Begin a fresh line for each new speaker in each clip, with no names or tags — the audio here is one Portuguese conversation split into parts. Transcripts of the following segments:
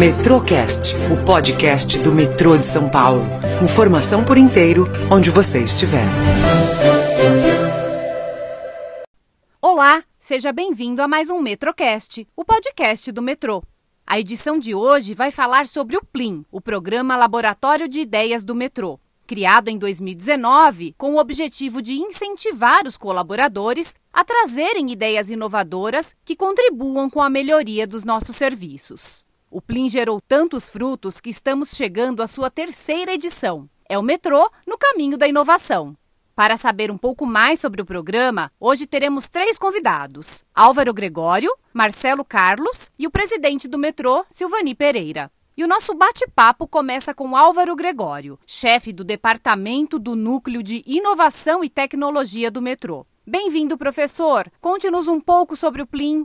Metrocast, o podcast do metrô de São Paulo. Informação por inteiro, onde você estiver.
Olá, seja bem-vindo a mais um Metrocast, o podcast do metrô. A edição de hoje vai falar sobre o PLIM, o Programa Laboratório de Ideias do Metrô. Criado em 2019 com o objetivo de incentivar os colaboradores a trazerem ideias inovadoras que contribuam com a melhoria dos nossos serviços. O Plim gerou tantos frutos que estamos chegando à sua terceira edição. É o metrô no caminho da inovação. Para saber um pouco mais sobre o programa, hoje teremos três convidados: Álvaro Gregório, Marcelo Carlos e o presidente do metrô, Silvani Pereira. E o nosso bate-papo começa com Álvaro Gregório, chefe do Departamento do Núcleo de Inovação e Tecnologia do metrô. Bem-vindo, professor. Conte-nos um pouco sobre o PLIM.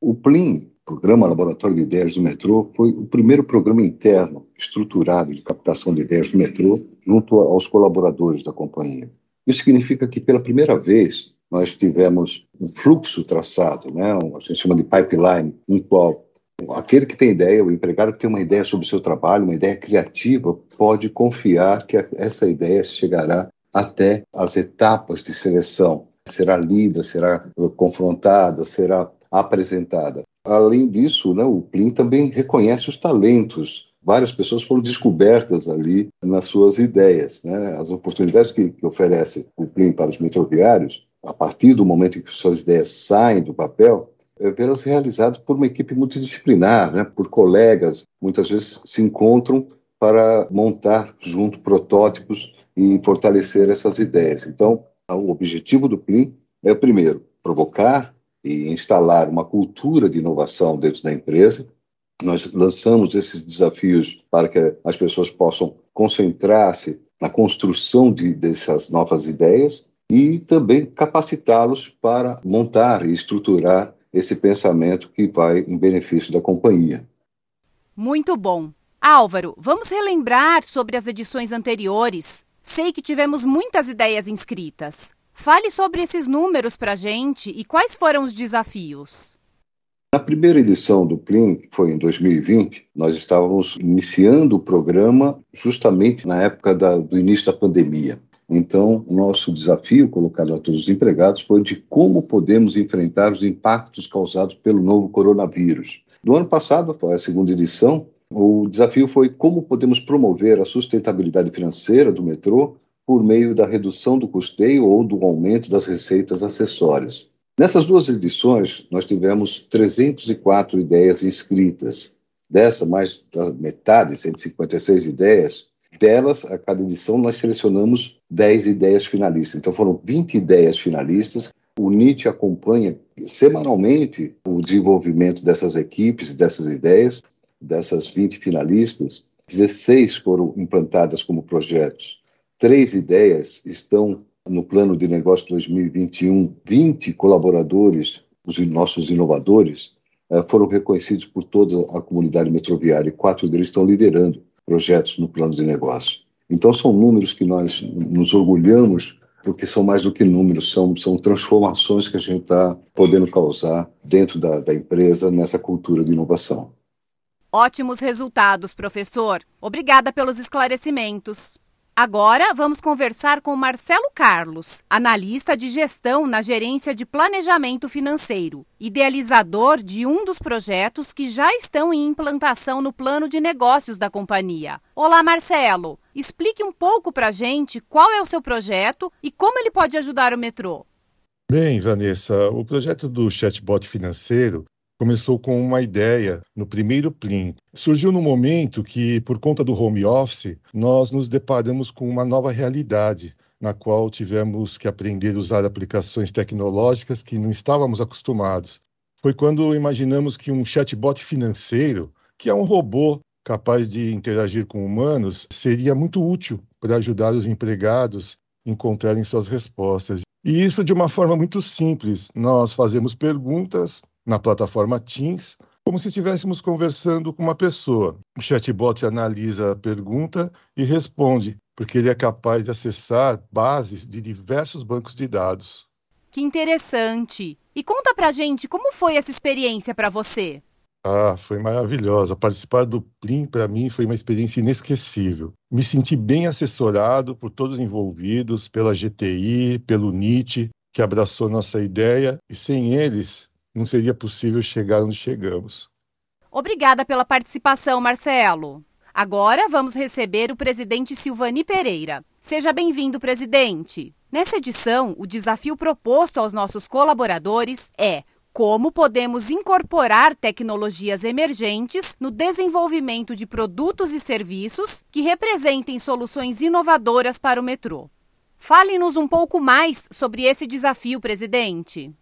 O PLIM, Programa Laboratório de Ideias do Metrô, foi o primeiro programa interno estruturado de captação de ideias do metrô junto aos colaboradores da companhia. Isso significa que, pela primeira vez, nós tivemos um fluxo traçado, né? a gente chama de pipeline, em qual aquele que tem ideia, o empregado que tem uma ideia sobre o seu trabalho, uma ideia criativa, pode confiar que essa ideia chegará até as etapas de seleção será lida, será confrontada, será apresentada. Além disso, né, o Plin também reconhece os talentos. Várias pessoas foram descobertas ali nas suas ideias. Né? As oportunidades que, que oferece o Plin para os metroviários, a partir do momento em que suas ideias saem do papel, é vê-las realizadas por uma equipe multidisciplinar, né? por colegas, muitas vezes se encontram para montar junto protótipos e fortalecer essas ideias. Então, o objetivo do PLIM é, primeiro, provocar e instalar uma cultura de inovação dentro da empresa. Nós lançamos esses desafios para que as pessoas possam concentrar-se na construção de, dessas novas ideias e também capacitá-los para montar e estruturar esse pensamento que vai em benefício da companhia.
Muito bom. Álvaro, vamos relembrar sobre as edições anteriores. Sei que tivemos muitas ideias inscritas. Fale sobre esses números para a gente e quais foram os desafios.
Na primeira edição do Plim, que foi em 2020, nós estávamos iniciando o programa justamente na época da, do início da pandemia. Então, o nosso desafio colocado a todos os empregados foi de como podemos enfrentar os impactos causados pelo novo coronavírus. No ano passado, foi a segunda edição, o desafio foi como podemos promover a sustentabilidade financeira do metrô por meio da redução do custeio ou do aumento das receitas acessórias. Nessas duas edições, nós tivemos 304 ideias inscritas. Dessa, mais da metade, 156 ideias, delas, a cada edição, nós selecionamos 10 ideias finalistas. Então, foram 20 ideias finalistas. O NIT acompanha semanalmente o desenvolvimento dessas equipes, dessas ideias, dessas 20 finalistas, 16 foram implantadas como projetos. Três ideias estão no plano de negócio 2021. 20 colaboradores, os nossos inovadores, eh, foram reconhecidos por toda a comunidade metroviária e quatro deles estão liderando projetos no plano de negócio. Então, são números que nós nos orgulhamos, porque são mais do que números, são, são transformações que a gente está podendo causar dentro da, da empresa nessa cultura de inovação.
Ótimos resultados, professor. Obrigada pelos esclarecimentos. Agora vamos conversar com Marcelo Carlos, analista de gestão na gerência de planejamento financeiro, idealizador de um dos projetos que já estão em implantação no plano de negócios da companhia. Olá, Marcelo. Explique um pouco para a gente qual é o seu projeto e como ele pode ajudar o metrô.
Bem, Vanessa, o projeto do chatbot financeiro começou com uma ideia no primeiro Plim. Surgiu no momento que, por conta do home office, nós nos deparamos com uma nova realidade, na qual tivemos que aprender a usar aplicações tecnológicas que não estávamos acostumados. Foi quando imaginamos que um chatbot financeiro, que é um robô capaz de interagir com humanos, seria muito útil para ajudar os empregados a encontrarem suas respostas. E isso de uma forma muito simples. Nós fazemos perguntas na plataforma Teams, como se estivéssemos conversando com uma pessoa. O chatbot analisa a pergunta e responde, porque ele é capaz de acessar bases de diversos bancos de dados.
Que interessante! E conta pra gente como foi essa experiência para você.
Ah, foi maravilhosa. Participar do Plim, para mim, foi uma experiência inesquecível. Me senti bem assessorado por todos os envolvidos, pela GTI, pelo NIT, que abraçou nossa ideia, e sem eles não seria possível chegar onde chegamos.
Obrigada pela participação, Marcelo. Agora vamos receber o presidente Silvani Pereira. Seja bem-vindo, presidente. Nessa edição, o desafio proposto aos nossos colaboradores é como podemos incorporar tecnologias emergentes no desenvolvimento de produtos e serviços que representem soluções inovadoras para o metrô. Fale-nos um pouco mais sobre esse desafio, presidente.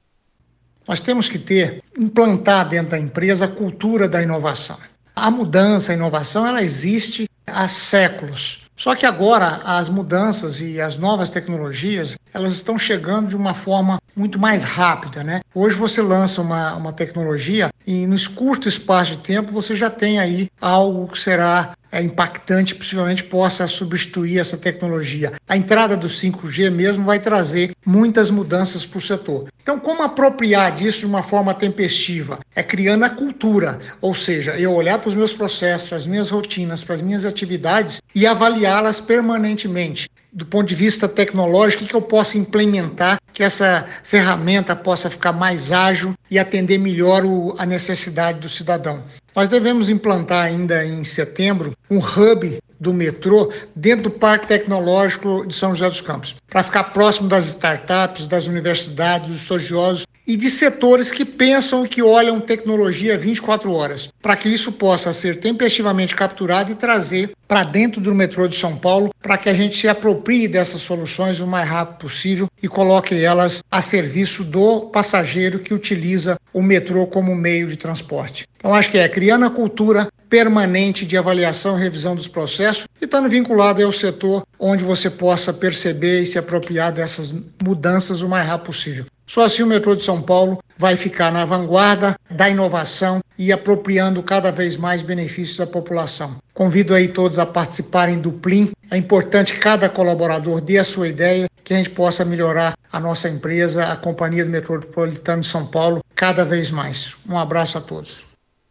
Nós temos que ter, implantar dentro da empresa a cultura da inovação. A mudança, a inovação, ela existe há séculos. Só que agora as mudanças e as novas tecnologias, elas estão chegando de uma forma muito mais rápida, né? Hoje você lança uma, uma tecnologia e no curto espaço de tempo você já tem aí algo que será é impactante possivelmente possa substituir essa tecnologia. A entrada do 5G mesmo vai trazer muitas mudanças para o setor. Então, como apropriar disso de uma forma tempestiva? É criando a cultura, ou seja, eu olhar para os meus processos, para as minhas rotinas, para as minhas atividades e avaliá-las permanentemente do ponto de vista tecnológico, o que eu posso implementar que essa ferramenta possa ficar mais ágil e atender melhor o, a necessidade do cidadão. Nós devemos implantar ainda em setembro um hub do metrô dentro do Parque Tecnológico de São José dos Campos, para ficar próximo das startups, das universidades, dos estudiosos e de setores que pensam e que olham tecnologia 24 horas, para que isso possa ser tempestivamente capturado e trazer para dentro do metrô de São Paulo, para que a gente se aproprie dessas soluções o mais rápido possível e coloque elas a serviço do passageiro que utiliza o metrô como meio de transporte. Então, acho que é criando a cultura permanente de avaliação e revisão dos processos e estando vinculado ao setor onde você possa perceber e se apropriar dessas mudanças o mais rápido possível. Só assim o metrô de São Paulo vai ficar na vanguarda da inovação e apropriando cada vez mais benefícios da população. Convido aí todos a participarem do Plim. É importante que cada colaborador dê a sua ideia, que a gente possa melhorar a nossa empresa, a Companhia do Metropolitano de São Paulo, cada vez mais. Um abraço a todos.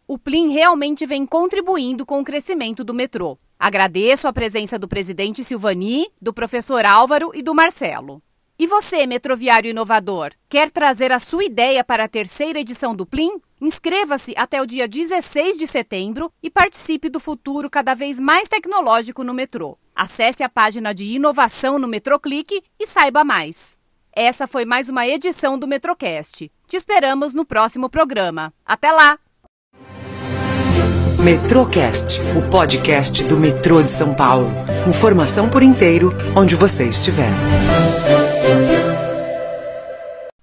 O Plim realmente vem contribuindo com o crescimento do metrô. Agradeço a presença do presidente Silvani, do professor Álvaro e do Marcelo. E você, metroviário inovador, quer trazer a sua ideia para a terceira edição do Plim? Inscreva-se até o dia 16 de setembro e participe do futuro cada vez mais tecnológico no metrô. Acesse a página de inovação no Metroclique e saiba mais. Essa foi mais uma edição do Metrocast. Te esperamos no próximo programa. Até lá!
Metrocast, o podcast do metrô de São Paulo. Informação por inteiro, onde você estiver.